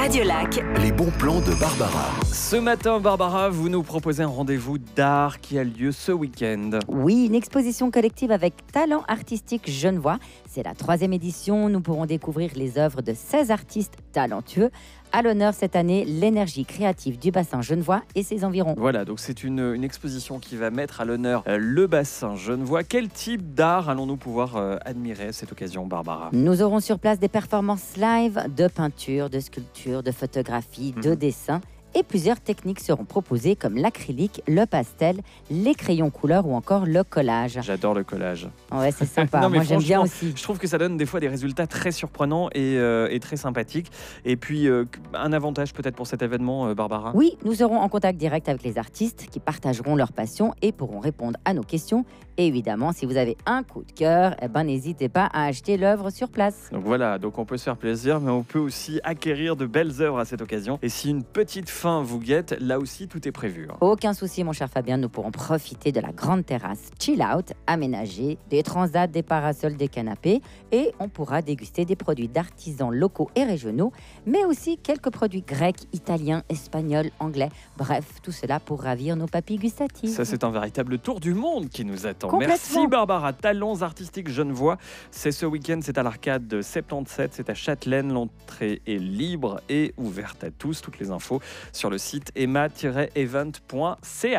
Radio Lac. Les bons plans de Barbara. Ce matin, Barbara, vous nous proposez un rendez-vous d'art qui a lieu ce week-end. Oui, une exposition collective avec talent artistique genevois. C'est la troisième édition. Nous pourrons découvrir les œuvres de 16 artistes talentueux. À l'honneur cette année, l'énergie créative du bassin genevois et ses environs. Voilà, donc c'est une, une exposition qui va mettre à l'honneur euh, le bassin genevois. Quel type d'art allons-nous pouvoir euh, admirer à cette occasion, Barbara? Nous aurons sur place des performances live de peinture, de sculpture, de photographie, de Mhm. dessin. Et plusieurs techniques seront proposées comme l'acrylique, le pastel, les crayons couleurs ou encore le collage. J'adore le collage. Ouais, c'est sympa. Non, Moi, j'aime bien aussi. Je trouve que ça donne des fois des résultats très surprenants et, euh, et très sympathiques. Et puis, euh, un avantage peut-être pour cet événement, euh, Barbara? Oui, nous serons en contact direct avec les artistes qui partageront leur passion et pourront répondre à nos questions. Et évidemment, si vous avez un coup de cœur, eh ben, n'hésitez pas à acheter l'œuvre sur place. Donc voilà, donc on peut se faire plaisir, mais on peut aussi acquérir de belles œuvres à cette occasion. Et si une petite fin vous guette, là aussi tout est prévu. hein. Aucun souci, mon cher Fabien, nous pourrons profiter de la grande terrasse chill out, aménagée, des transats, des parasols, des canapés, et on pourra déguster des produits d'artisans locaux et régionaux, mais aussi quelques produits grecs, italiens, espagnols, anglais. Bref, tout cela pour ravir nos papilles gustatives. Ça, c'est un véritable tour du monde qui nous attend. Complètement. Merci Barbara. Talents artistiques Genevois. C'est ce week-end, c'est à l'arcade de 77, c'est à Châtelaine. L'entrée est libre et ouverte à tous. Toutes les infos sur le site emma-event.ca.